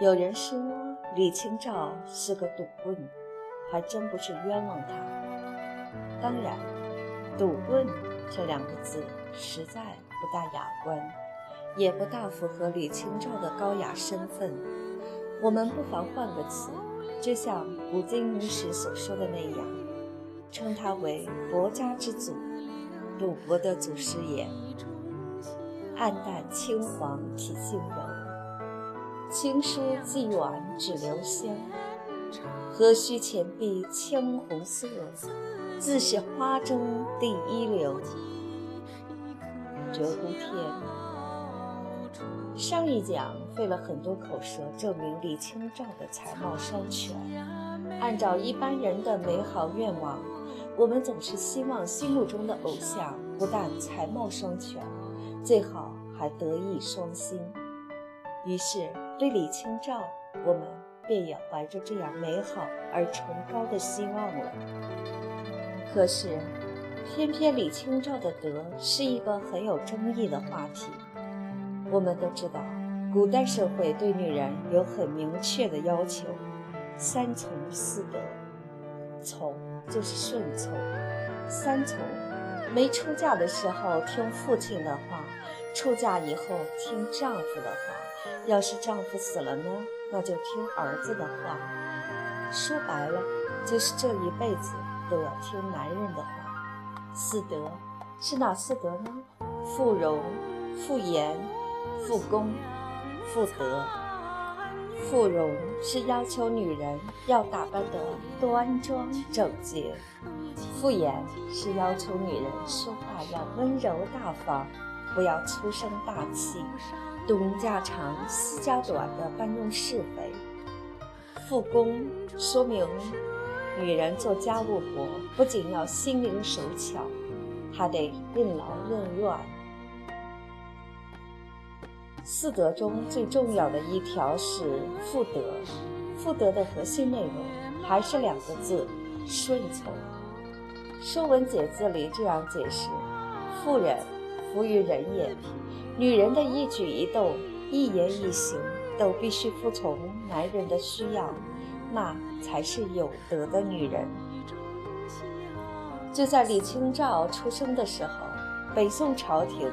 有人说李清照是个赌棍，还真不是冤枉他。当然，“赌棍”这两个字实在不大雅观，也不大符合李清照的高雅身份。我们不妨换个词，就像古今名士所说的那样，称他为“博家之祖”，赌博的祖师爷。暗淡青黄体性柔。青书寄远只留香，何须浅碧青红色？自是花中第一流。折乎天。上一讲费了很多口舌证明李清照的才貌双全。按照一般人的美好愿望，我们总是希望心目中的偶像不但才貌双全，最好还德艺双馨。于是。对李清照，我们便也怀着这样美好而崇高的希望了。可是，偏偏李清照的德是一个很有争议的话题。我们都知道，古代社会对女人有很明确的要求：三从四德。从就是顺从，三从：没出嫁的时候听父亲的话，出嫁以后听丈夫的话。要是丈夫死了呢，那就听儿子的话。说白了，就是这一辈子都要听男人的话。四德是哪四德呢？妇容、妇言、妇功、妇德。妇容是要求女人要打扮得端庄整洁；妇言是要求女人说话要温柔大方，不要粗声大气。东家长西家短的搬弄是非，复工说明女人做家务活不仅要心灵手巧，还得任劳任怨。四德中最重要的一条是妇德，妇德的核心内容还是两个字：顺从。《说文解字》里这样解释：妇人，服于人也。女人的一举一动、一言一行都必须服从男人的需要，那才是有德的女人。就在李清照出生的时候，北宋朝廷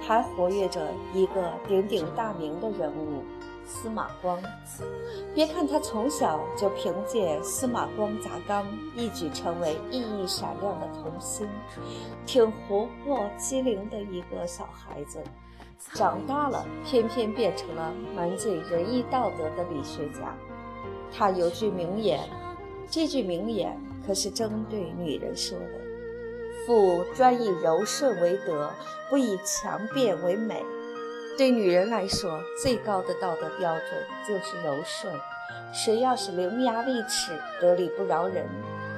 还活跃着一个鼎鼎大名的人物司马光。别看他从小就凭借司马光砸缸一举成为熠熠闪亮的童星，挺活泼机灵的一个小孩子。长大了，偏偏变成了满嘴仁义道德的理学家。他有句名言，这句名言可是针对女人说的：“妇专以柔顺为德，不以强辩为美。”对女人来说，最高的道德标准就是柔顺。谁要是伶牙俐齿、得理不饶人，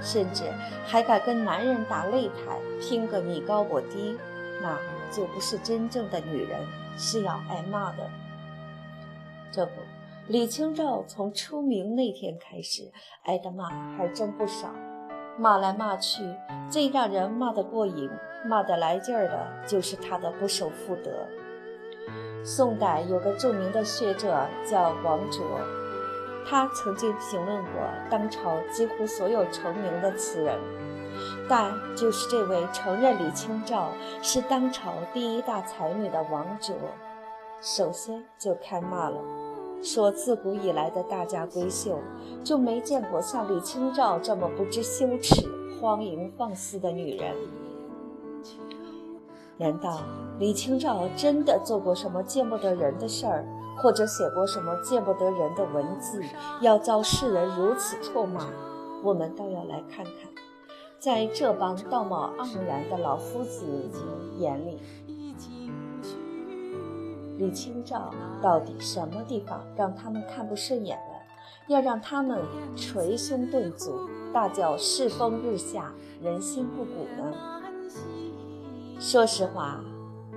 甚至还敢跟男人打擂台，拼个你高我低，那……就不是真正的女人，是要挨骂的。这不，李清照从出名那天开始，挨的骂还真不少。骂来骂去，最让人骂得过瘾、骂得来劲儿的，就是她的不守妇德。宋代有个著名的学者叫王卓，他曾经评论过当朝几乎所有成名的词人。但就是这位承认李清照是当朝第一大才女的王卓，首先就开骂了，说自古以来的大家闺秀就没见过像李清照这么不知羞耻、荒淫放肆的女人。难道李清照真的做过什么见不得人的事儿，或者写过什么见不得人的文字，要遭世人如此唾骂？我们倒要来看看。在这帮道貌岸然的老夫子眼里，李清照到底什么地方让他们看不顺眼了？要让他们捶胸顿足，大叫世风日下，人心不古呢？说实话，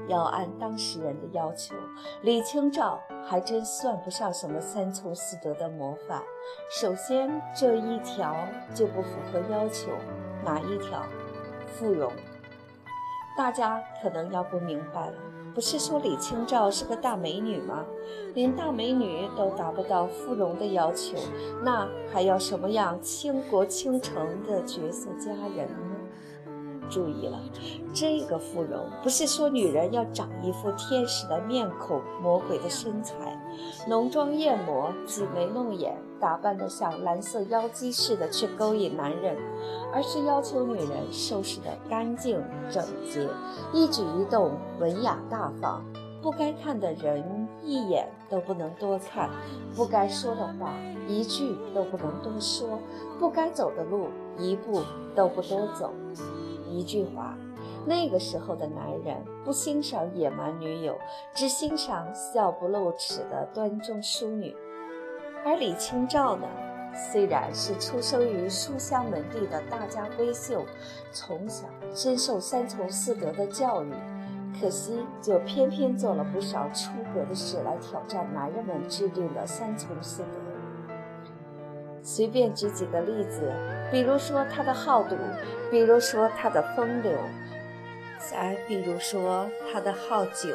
要按当事人的要求，李清照还真算不上什么三从四德的模范。首先，这一条就不符合要求，哪一条？芙蓉。大家可能要不明白了，不是说李清照是个大美女吗？连大美女都达不到芙蓉的要求，那还要什么样倾国倾城的绝色佳人呢？注意了，这个芙蓉不是说女人要长一副天使的面孔、魔鬼的身材，浓妆艳抹、挤眉弄眼。打扮得像蓝色妖姬似的去勾引男人，而是要求女人收拾得干净整洁，一举一动文雅大方，不该看的人一眼都不能多看，不该说的话一句都不能多说，不该走的路一步都不多走。一句话，那个时候的男人不欣赏野蛮女友，只欣赏笑不露齿的端庄淑女。而李清照呢，虽然是出生于书香门第的大家闺秀，从小深受三从四德的教育，可惜就偏偏做了不少出格的事来挑战男人们制定的三从四德。随便举几个例子，比如说他的好赌，比如说他的风流，再比如说他的好酒。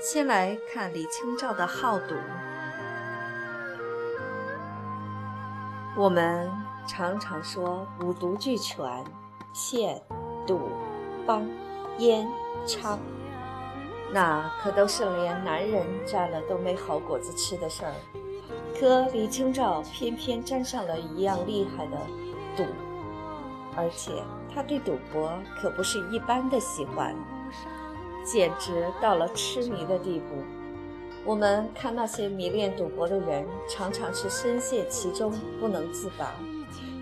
先来看李清照的好赌。我们常常说五毒俱全，欠、赌、帮、烟、娼，那可都是连男人沾了都没好果子吃的事儿。可李清照偏偏沾上了一样厉害的赌，而且他对赌博可不是一般的喜欢，简直到了痴迷的地步。我们看那些迷恋赌博的人，常常是深陷其中不能自拔，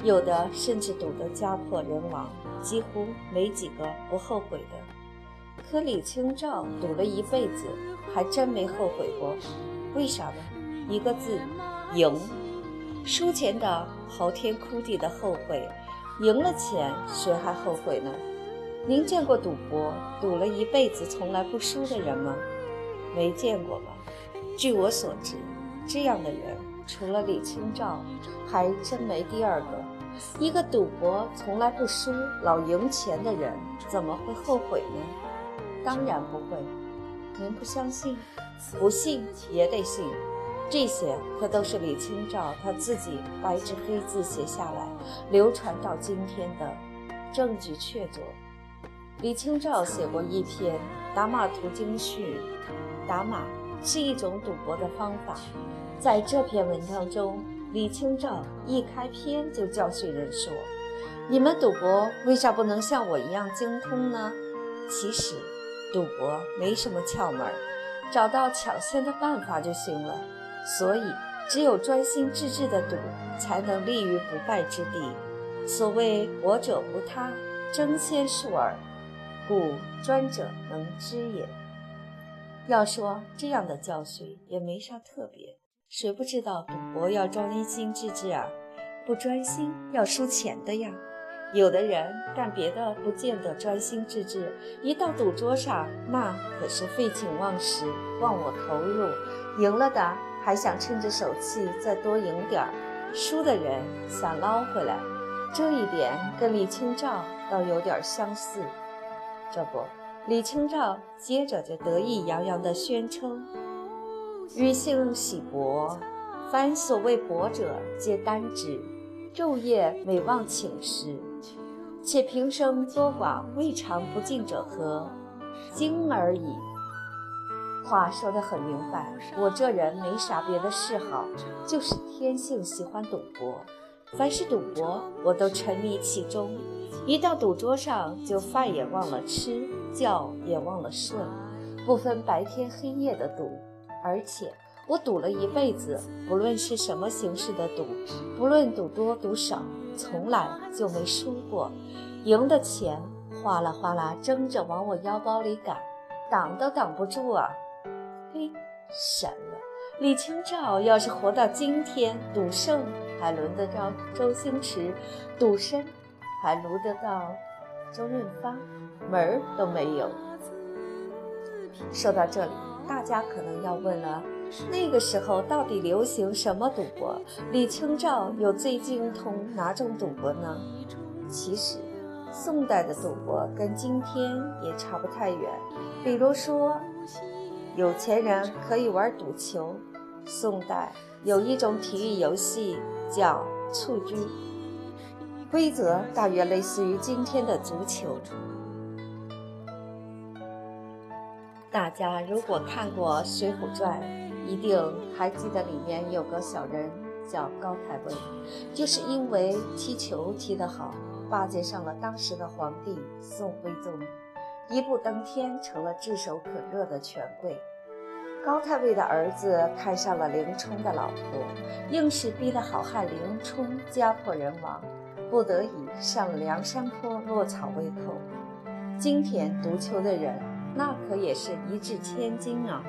有的甚至赌得家破人亡，几乎没几个不后悔的。可李清照赌了一辈子，还真没后悔过。为啥呢？一个字：赢。输钱的嚎天哭地的后悔，赢了钱谁还后悔呢？您见过赌博赌了一辈子从来不输的人吗？没见过吧？据我所知，这样的人除了李清照，还真没第二个。一个赌博从来不输、老赢钱的人，怎么会后悔呢？当然不会。您不相信？不信也得信。这些可都是李清照他自己白纸黑字写下来、流传到今天的证据确凿。李清照写过一篇《打马图经序》，打马。是一种赌博的方法，在这篇文章中，李清照一开篇就教训人说：“你们赌博为啥不能像我一样精通呢？”其实，赌博没什么窍门，找到抢先的办法就行了。所以，只有专心致志的赌，才能立于不败之地。所谓“博者无他，争先术耳”，故专者能知也。要说这样的教训也没啥特别，谁不知道赌博要专心致志啊？不专心要输钱的呀。有的人干别的不见得专心致志，一到赌桌上那可是废寝忘食、忘我投入。赢了的还想趁着手气再多赢点儿，输的人想捞回来。这一点跟李清照倒有点相似，这不。李清照接着就得意洋洋地宣称：“余性喜博，凡所谓博者，皆单之。昼夜每忘寝食，且平生多寡未尝不尽者何？今而已。”话说得很明白，我这人没啥别的嗜好，就是天性喜欢赌博。凡是赌博，我都沉迷其中。一到赌桌上，就饭也忘了吃，觉也忘了睡，不分白天黑夜的赌。而且我赌了一辈子，不论是什么形式的赌，不论赌多赌少，从来就没输过。赢的钱哗啦哗啦争着往我腰包里赶，挡都挡不住啊！嘿，神了！李清照要是活到今天，赌圣。还轮得着周星驰；赌神还轮得到周润发，门儿都没有。说到这里，大家可能要问了：那个时候到底流行什么赌博？李清照又最精通哪种赌博呢？其实，宋代的赌博跟今天也差不太远。比如说，有钱人可以玩赌球。宋代有一种体育游戏叫蹴鞠，规则大约类似于今天的足球。大家如果看过《水浒传》，一定还记得里面有个小人叫高太尉，就是因为踢球踢得好，巴结上了当时的皇帝宋徽宗，一步登天，成了炙手可热的权贵。高太尉的儿子看上了林冲的老婆，硬是逼得好汉林冲家破人亡，不得已上了梁山坡落草为寇。今天赌球的人。那可也是一掷千金啊！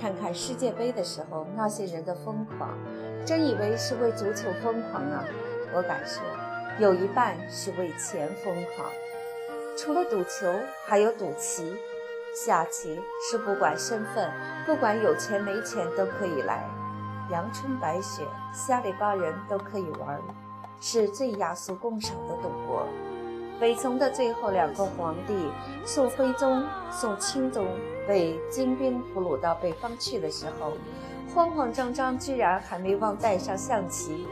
看看世界杯的时候那些人的疯狂，真以为是为足球疯狂啊？我敢说，有一半是为钱疯狂。除了赌球，还有赌棋、下棋，是不管身份、不管有钱没钱都可以来，阳春白雪，下里巴人都可以玩，是最雅俗共赏的赌博。北宋的最后两个皇帝宋徽宗、宋钦宗被金兵俘虏到北方去的时候，慌慌张张，居然还没忘带上象棋。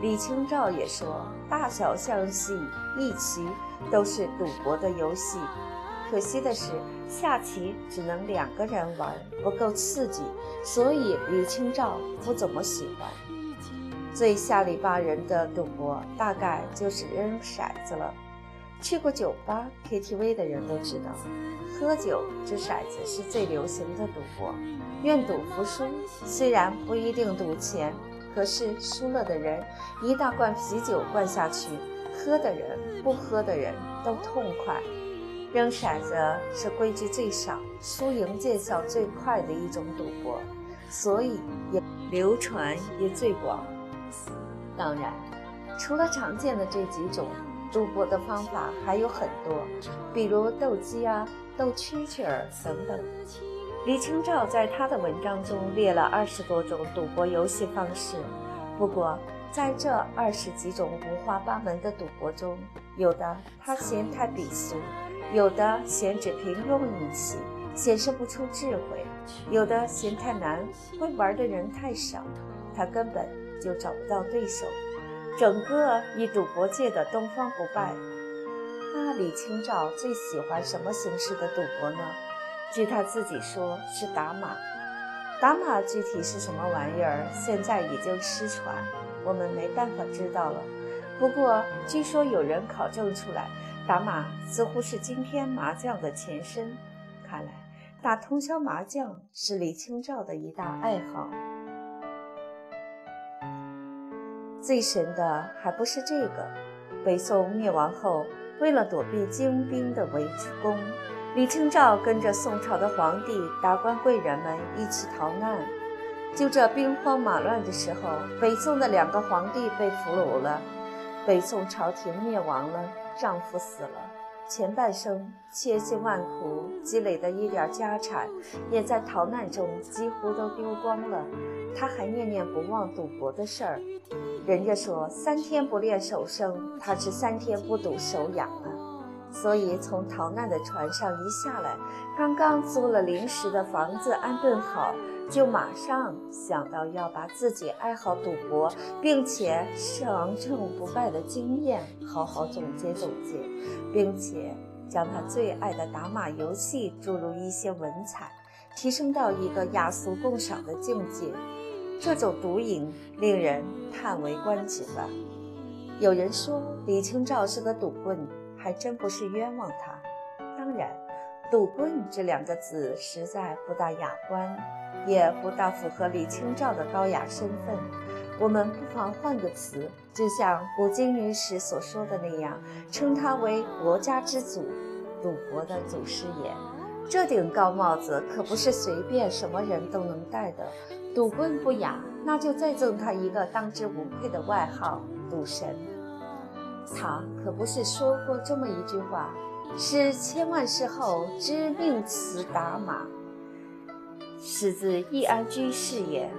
李清照也说：“大小象棋、一棋都是赌博的游戏。可惜的是，下棋只能两个人玩，不够刺激，所以李清照不怎么喜欢。最下里巴人的赌博，大概就是扔骰子了。”去过酒吧、KTV 的人都知道，喝酒掷骰子是最流行的赌博。愿赌服输，虽然不一定赌钱，可是输了的人一大罐啤酒灌下去，喝的人不喝的人都痛快。扔骰子是规矩最少、输赢见效最快的一种赌博，所以也流传也最广。当然，除了常见的这几种。赌博的方法还有很多，比如斗鸡啊、斗蛐蛐儿等等。李清照在他的文章中列了二十多种赌博游戏方式。不过，在这二十几种五花八门的赌博中，有的他嫌太鄙俗，有的嫌只凭用运气，显示不出智慧；有的嫌太难，会玩的人太少，他根本就找不到对手。整个以赌博界的东方不败，那李清照最喜欢什么形式的赌博呢？据他自己说，是打马。打马具体是什么玩意儿，现在已经失传，我们没办法知道了。不过据说有人考证出来，打马似乎是今天麻将的前身。看来打通宵麻将是李清照的一大爱好。最神的还不是这个。北宋灭亡后，为了躲避金兵的围攻，李清照跟着宋朝的皇帝、达官贵人们一起逃难。就这兵荒马乱的时候，北宋的两个皇帝被俘虏了，北宋朝廷灭亡了，丈夫死了。前半生千辛万苦积累的一点家产，也在逃难中几乎都丢光了。他还念念不忘赌博的事儿。人家说三天不练手生，他是三天不赌手痒了。所以从逃难的船上一下来，刚刚租了临时的房子安顿好。就马上想到要把自己爱好赌博，并且胜胜不败的经验好好总结总结，并且将他最爱的打马游戏注入一些文采，提升到一个雅俗共赏的境界。这种毒瘾令人叹为观止吧。有人说李清照是个赌棍，还真不是冤枉他。当然。赌棍这两个字实在不大雅观，也不大符合李清照的高雅身份。我们不妨换个词，就像古今女史所说的那样，称他为国家之祖，赌博的祖师爷。这顶高帽子可不是随便什么人都能戴的。赌棍不雅，那就再赠他一个当之无愧的外号——赌神。他可不是说过这么一句话：“是千万世后知命词打马，是自易安居士也。”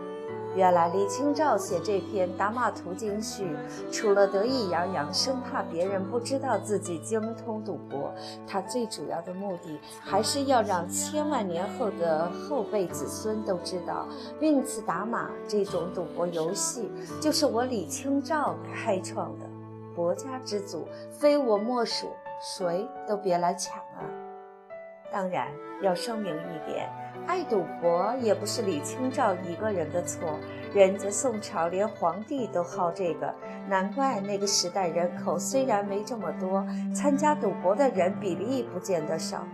原来李清照写这篇《打马图经序》，除了得意洋洋，生怕别人不知道自己精通赌博，他最主要的目的还是要让千万年后的后辈子孙都知道，命词打马这种赌博游戏，就是我李清照开创的。国家之祖，非我莫属，谁都别来抢啊！当然要声明一点，爱赌博也不是李清照一个人的错，人家宋朝连皇帝都好这个，难怪那个时代人口虽然没这么多，参加赌博的人比例不见得少。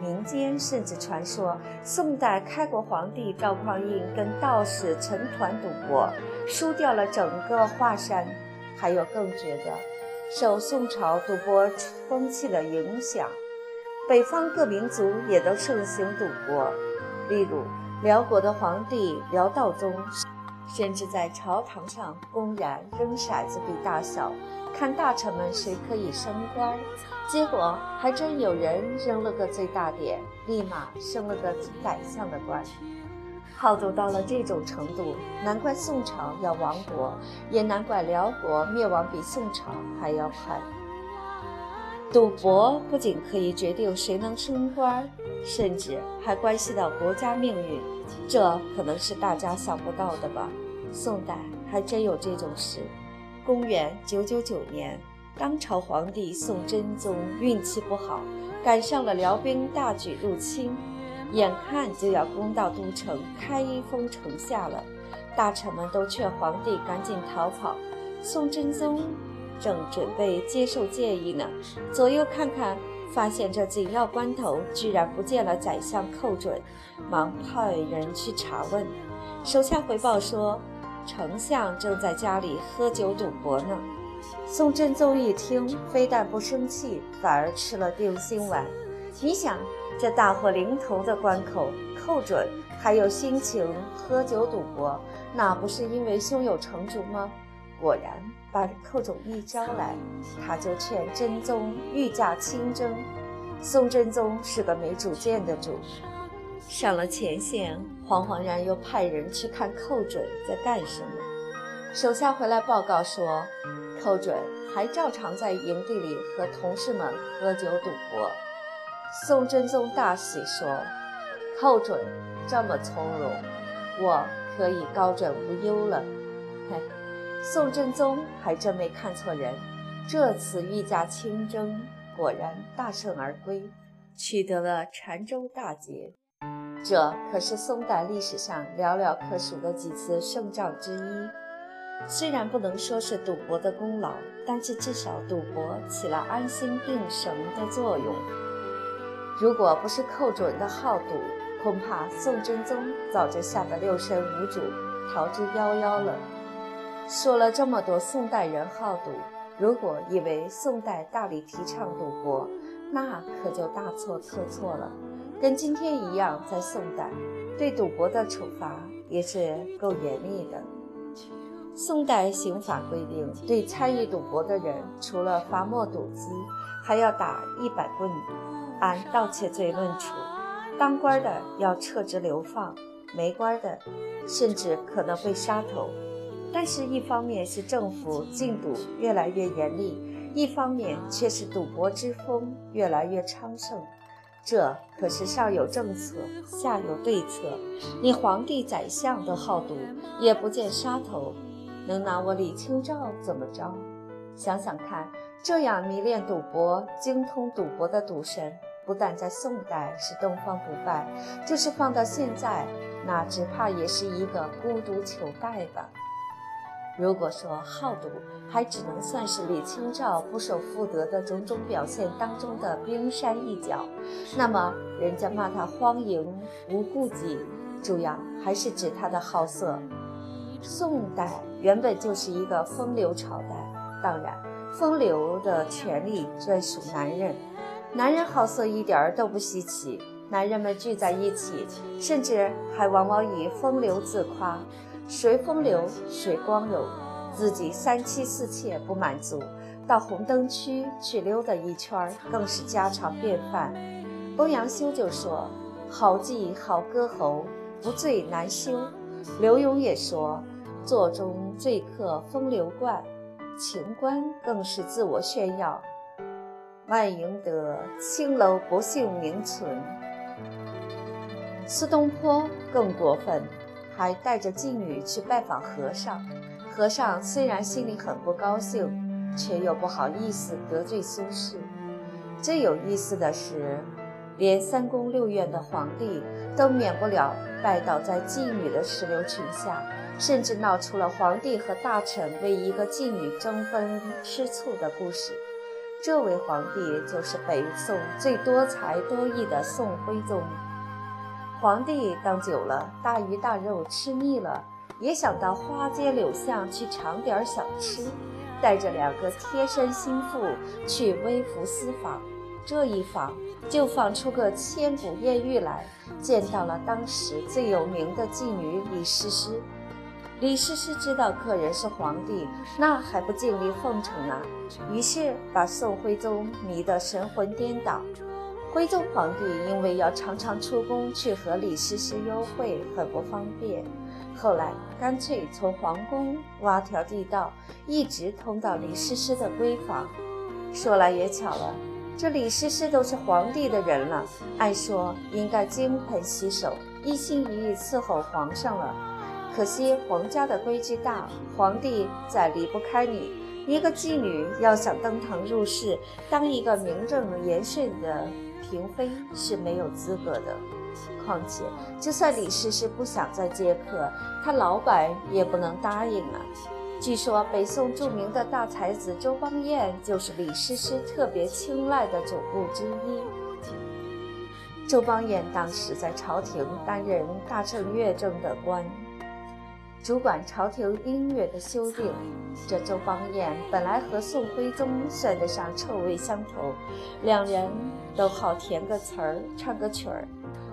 民间甚至传说，宋代开国皇帝赵匡胤跟道士成团赌博，输掉了整个华山。还有更绝的，受宋朝赌博风气的影响，北方各民族也都盛行赌博。例如，辽国的皇帝辽道宗，甚至在朝堂上公然扔骰子比大小，看大臣们谁可以升官。结果还真有人扔了个最大点，立马升了个宰相的官。好赌到了这种程度，难怪宋朝要亡国，也难怪辽国灭亡比宋朝还要快。赌博不仅可以决定谁能升官，甚至还关系到国家命运，这可能是大家想不到的吧？宋代还真有这种事。公元九九九年，当朝皇帝宋真宗运气不好，赶上了辽兵大举入侵。眼看就要攻到都城，开封城下了，大臣们都劝皇帝赶紧逃跑。宋真宗正准备接受建议呢，左右看看，发现这紧要关头居然不见了宰相寇准，忙派人去查问。手下回报说，丞相正在家里喝酒赌博呢。宋真宗一听，非但不生气，反而吃了定心丸。你想？这大祸临头的关口，寇准还有心情喝酒赌博，那不是因为胸有成竹吗？果然，把寇准一招来，他就劝真宗御驾亲征。宋真宗是个没主见的主，上了前线，惶惶然又派人去看寇准在干什么。手下回来报告说，寇准还照常在营地里和同事们喝酒赌博。宋真宗大喜，说：“寇准这么从容，我可以高枕无忧了。”嘿，宋真宗还真没看错人，这次御驾亲征果然大胜而归，取得了禅州大捷。这可是宋代历史上寥寥可数的几次胜仗之一。虽然不能说是赌博的功劳，但是至少赌博起了安心定神的作用。如果不是寇准的好赌，恐怕宋真宗早就吓得六神无主，逃之夭夭了。说了这么多，宋代人好赌，如果以为宋代大力提倡赌博，那可就大错特错了。跟今天一样，在宋代，对赌博的处罚也是够严厉的。宋代刑法规定，对参与赌博的人，除了罚没赌资，还要打一百棍。按盗窃罪论处，当官的要撤职流放，没官的甚至可能被杀头。但是，一方面是政府禁赌越来越严厉，一方面却是赌博之风越来越昌盛。这可是上有政策，下有对策。你皇帝、宰相都好赌，也不见杀头，能拿我李清照怎么着？想想看，这样迷恋赌博、精通赌博的赌神。不但在宋代是东方不败，就是放到现在，那只怕也是一个孤独求败吧。如果说好赌还只能算是李清照不守妇德的种种表现当中的冰山一角，那么人家骂他荒淫无顾忌，主要还是指他的好色。宋代原本就是一个风流朝代，当然，风流的权利专属男人。男人好色一点儿都不稀奇，男人们聚在一起，甚至还往往以风流自夸。谁风流谁光荣，自己三妻四妾不满足，到红灯区去溜达一圈，更是家常便饭。欧阳修就说：“好妓好歌喉，不醉难休。”刘墉也说：“座中醉客风流惯，情关更是自我炫耀。万赢得青楼不幸名存。”苏东坡更过分，还带着妓女去拜访和尚。和尚虽然心里很不高兴，却又不好意思得罪苏轼。最有意思的是。连三宫六院的皇帝都免不了拜倒在妓女的石榴裙下，甚至闹出了皇帝和大臣为一个妓女争风吃醋的故事。这位皇帝就是北宋最多才多艺的宋徽宗。皇帝当久了，大鱼大肉吃腻了，也想到花街柳巷去尝点小吃，带着两个贴身心腹去微服私访。这一访就访出个千古艳遇来，见到了当时最有名的妓女李师师。李师师知道客人是皇帝，那还不尽力奉承啊？于是把宋徽宗迷得神魂颠倒。徽宗皇帝因为要常常出宫去和李师师幽会，很不方便，后来干脆从皇宫挖条地道，一直通到李师师的闺房。说来也巧了。这李师师都是皇帝的人了，按说应该金盆洗手，一心一意伺候皇上了。可惜皇家的规矩大，皇帝再离不开你。一个妓女要想登堂入室，当一个名正言顺的嫔妃是没有资格的。况且，就算李师师不想再接客，他老板也不能答应啊。据说北宋著名的大才子周邦彦就是李师师特别青睐的总务之一。周邦彦当时在朝廷担任大正乐正的官，主管朝廷音乐的修订。这周邦彦本来和宋徽宗算得上臭味相投，两人都好填个词儿、唱个曲儿，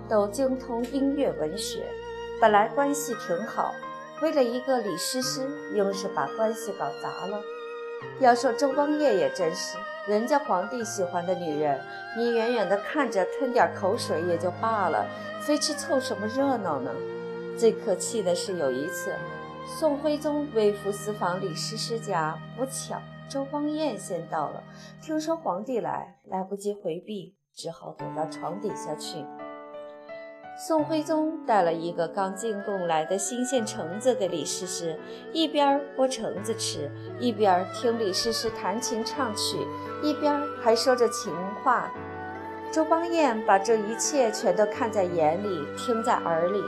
都精通音乐文学，本来关系挺好。为了一个李师师，硬是把关系搞砸了。要说周邦彦也真是，人家皇帝喜欢的女人，你远远的看着吞点口水也就罢了，非去凑什么热闹呢？最可气的是有一次，宋徽宗微服私访李师师家，不巧周邦彦先到了，听说皇帝来，来不及回避，只好躲到床底下去。宋徽宗带了一个刚进贡来的新鲜橙子给李师师，一边剥橙子吃，一边听李师师弹琴唱曲，一边还说着情话。周邦彦把这一切全都看在眼里，听在耳里，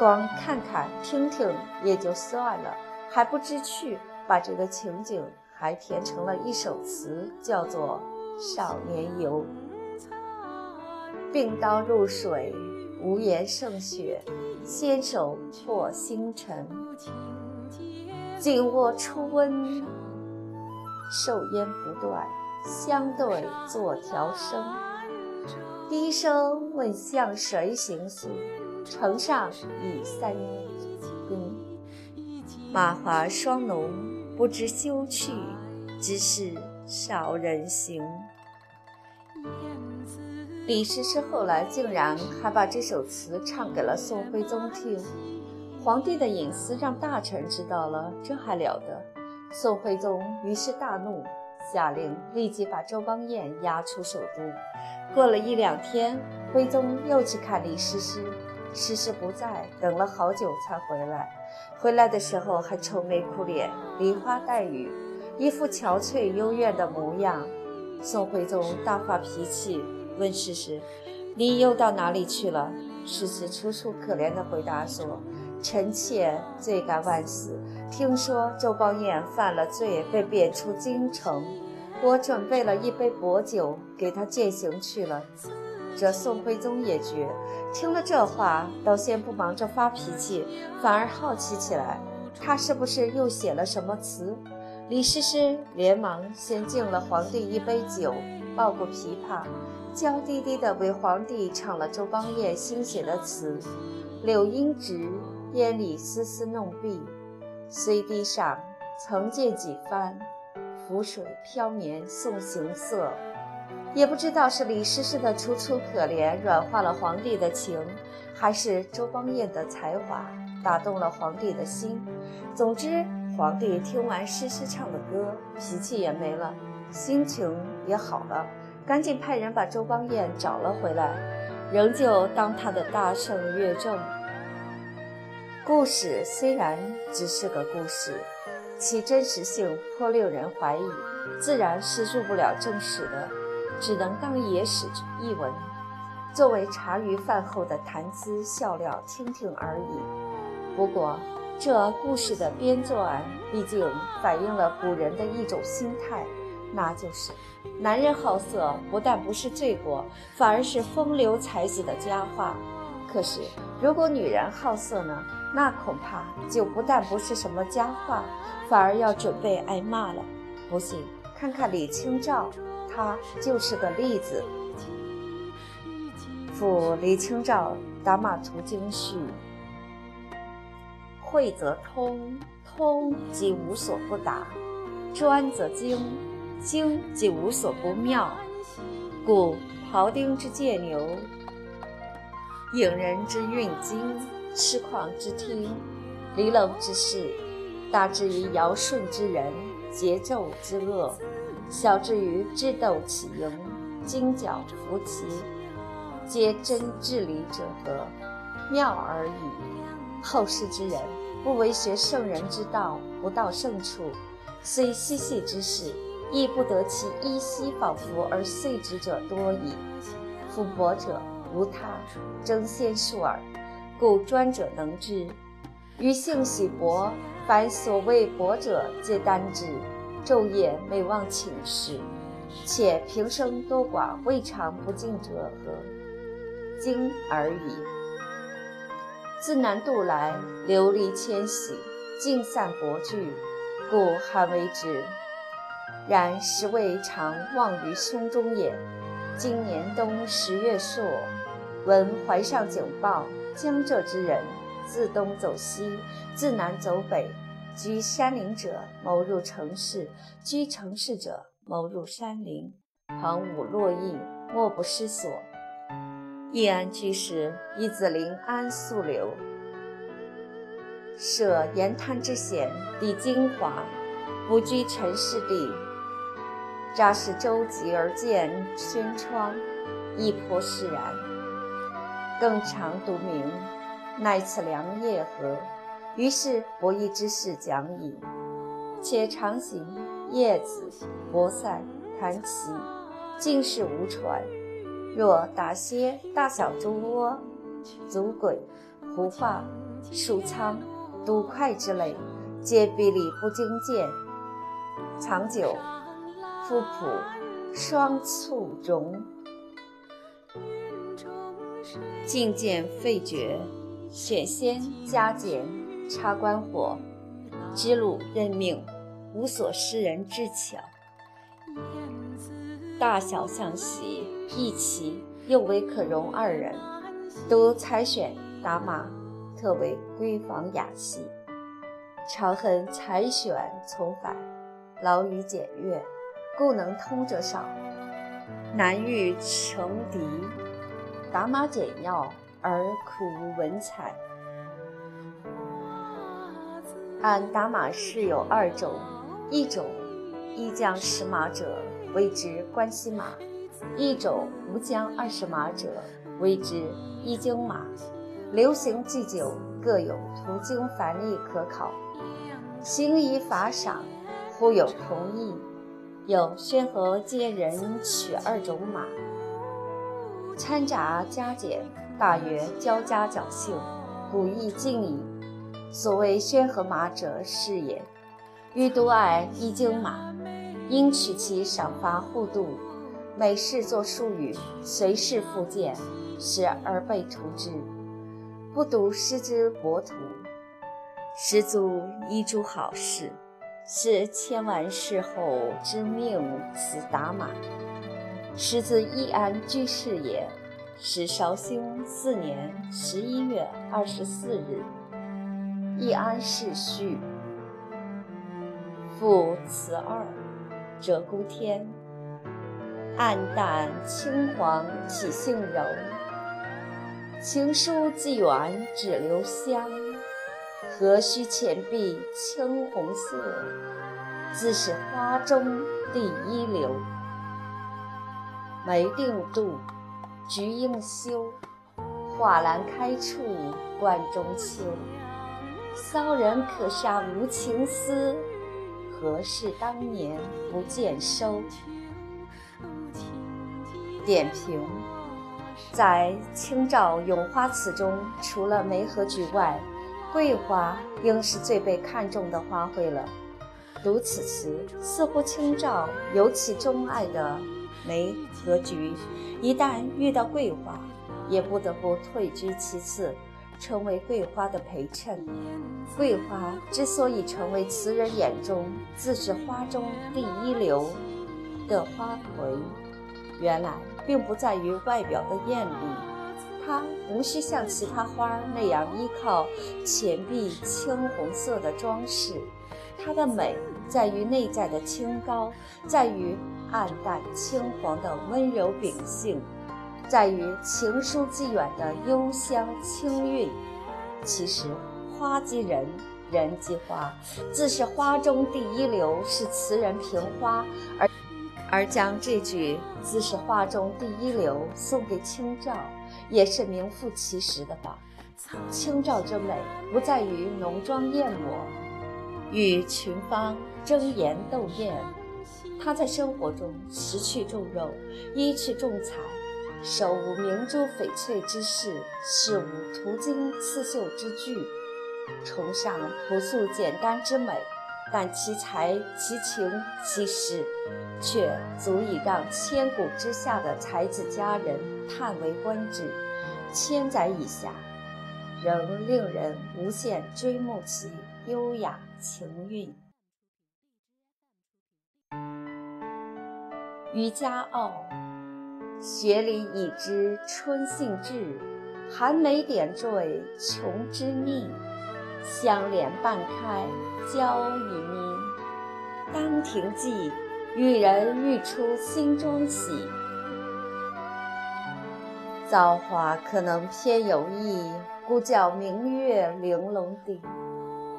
光看看听听也就算了，还不知趣，把这个情景还填成了一首词，叫做《少年游》。并刀入水。无言胜雪，纤手破星辰。紧握初温，受烟不断，相对作调声。低声问向谁行诉？城上已三更。马华霜浓，不知休去，只是少人行。李师师后来竟然还把这首词唱给了宋徽宗听，皇帝的隐私让大臣知道了，这还了得？宋徽宗于是大怒，下令立即把周邦彦押出首都。过了一两天，徽宗又去看李师师，师师不在，等了好久才回来。回来的时候还愁眉苦脸，梨花带雨，一副憔悴幽怨的模样。宋徽宗大发脾气。问诗诗：“你又到哪里去了？”诗诗楚楚可怜地回答说：“臣妾罪该万死。听说周邦彦犯了罪，被贬出京城，我准备了一杯薄酒给他饯行去了。”这宋徽宗也觉，听了这话，倒先不忙着发脾气，反而好奇起来，他是不是又写了什么词？李师师连忙先敬了皇帝一杯酒，抱过琵琶。娇滴滴地为皇帝唱了周邦彦新写的词：“柳阴直，烟里丝丝弄碧，虽堤上曾见几番浮水飘绵送行色。也不知道是李师师的楚楚可怜软化了皇帝的情，还是周邦彦的才华打动了皇帝的心。总之，皇帝听完诗诗唱的歌，脾气也没了，心情也好了，赶紧派人把周邦彦找了回来，仍旧当他的大圣乐正。故事虽然只是个故事，其真实性颇令人怀疑，自然是入不了正史的，只能当野史一文，作为茶余饭后的谈资笑料听听而已。不过，这故事的编作案，毕竟反映了古人的一种心态，那就是男人好色不但不是罪过，反而是风流才子的佳话。可是，如果女人好色呢？那恐怕就不但不是什么佳话，反而要准备挨骂了。不信，看看李清照，他就是个例子。赴李清照打马图经序。会则通，通即无所不达；专则精，精即无所不妙。故庖丁之介牛，颖人之运经，痴狂之听，离楞之事，大至于尧舜之人，桀纣之恶，小至于智斗起盈，精角弗其，皆真治理者和，妙而已。后世之人不为学圣人之道，不到圣处，虽嬉戏之事，亦不得其依稀仿佛而遂之者多矣。夫博者无他，争先数耳，故专者能之。余性喜博，凡所谓博者，皆单之，昼夜每忘寝食，且平生多寡，未尝不敬者何？今而已。自南渡来，流离迁徙，尽散国聚，故罕为之。然实未尝忘于胸中也。今年冬十月朔，闻淮上警报，江浙之人自东走西，自南走北，居山林者谋入城市，居城市者谋入山林，横五落邑，莫不失所。易安居士一子临安溯流，涉盐滩之险，抵金华，不居陈氏地。乍是舟楫而建轩窗，亦颇释然。更常独名，乃此良夜何？于是博弈之事讲矣。且常行叶子博散谈棋，尽是无传。若打些大小猪窝、足鬼、胡发、鼠仓、赌块之类，皆比例不精见，长久，夫朴双促容，进见废绝，选先加减，插官火，知路任命，无所施人之巧。大小相喜，一齐又为可容二人，都采选打马，特为闺房雅戏。常恨采选从繁，劳于简约，故能通者少，难欲成敌。打马简要而苦无文采。按打马式有二种，一种一将十马者。谓之关西马，一种无将二十马者，谓之一经马。流行祭酒各有途经繁例可考，行仪法赏忽有同意。有宣和接人取二种马，掺杂加减，大约交加侥幸，古意尽矣。所谓宣和马者是也。欲独爱一经马。应取其赏罚互度，每事作数语，随事复见，时而被图之，不独失之博图，实足一诸好事，是千万世后之命此打马。始自易安居士也，始绍兴四年十一月二十四日，易安世序》赋词二：鹧鸪天，暗淡青黄体性柔，情书寄远只留香。何须浅碧青红色，自是花中第一流。梅定妒，菊应羞，画栏开处冠中秋。骚人可杀无情思，何事当年不见收？点评：在清照咏花词中，除了梅和菊外，桂花应是最被看重的花卉了。读此词，似乎清照尤其钟爱的梅和菊，一旦遇到桂花，也不得不退居其次。成为桂花的陪衬。桂花之所以成为词人眼中自是花中第一流的花魁，原来并不在于外表的艳丽，它无需像其他花那样依靠浅碧青红色的装饰，它的美在于内在的清高，在于暗淡青黄的温柔秉性。在于情书寄远的幽香清韵。其实，花即人，人即花，自是花中第一流，是词人评花而而将这句“自是花中第一流”送给清照，也是名副其实的吧。清照之美，不在于浓妆艳抹，与群芳争妍斗艳，她在生活中食去重肉，衣去重彩。手无明珠翡翠之饰，事无途经刺绣之具，崇尚朴素简单之美，但其才其情其诗，却足以让千古之下的才子佳人叹为观止。千载以下，仍令人无限追慕其优雅情韵。渔家傲。雪里已知春信至，寒梅点缀琼枝腻。香莲半开娇已迷，当庭记，与人欲出新妆喜。造化可能偏有意，故教明月玲珑顶，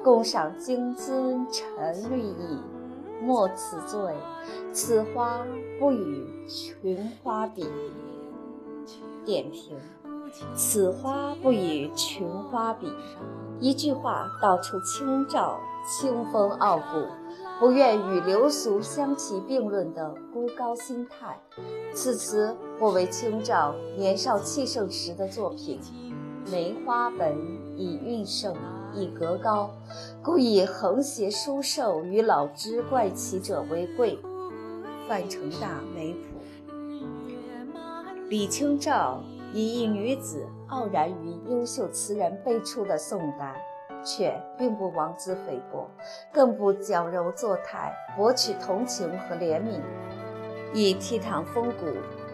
共赏金樽沉绿意。莫辞醉，此花不与群花比。点评：此花不与群花比，一句话道出清照清风傲骨，不愿与流俗相提并论的孤高心态。此词或为清照年少气盛时的作品。梅花本已韵盛。以格高，故以横斜疏瘦与老枝怪奇者为贵。范成大梅谱。李清照以一女子傲然于优秀词人辈出的宋代，却并不妄自菲薄，更不矫揉作态，博取同情和怜悯，以倜傥风骨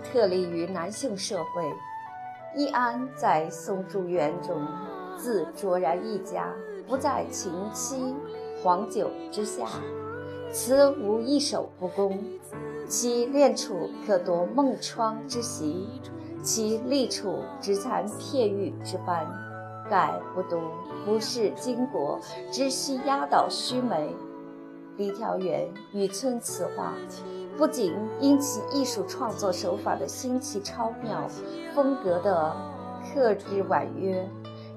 特立于男性社会。易安在宋祝元中。自卓然一家，不在秦妻黄酒之下。此无一首不工，其练处可夺梦窗之席，其立处只残片玉之斑。盖不独不是巾帼，只需压倒须眉。李调元雨村词话，不仅因其艺术创作手法的新奇超妙，风格的克制婉约。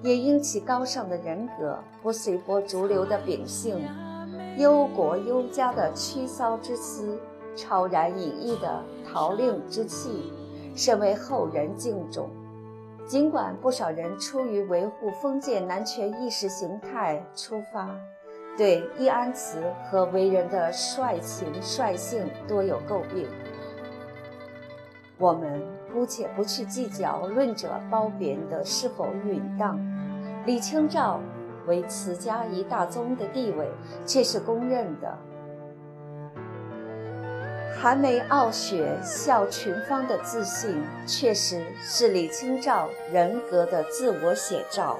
也因其高尚的人格，不随波逐流的秉性，忧国忧家的屈骚之思，超然隐逸的陶令之气，甚为后人敬重。尽管不少人出于维护封建男权意识形态出发，对易安慈和为人的率情率性多有诟病，我们姑且不去计较论者褒贬的是否允当。李清照为词家一大宗的地位却是公认的。寒梅傲雪笑群芳的自信，确实是李清照人格的自我写照。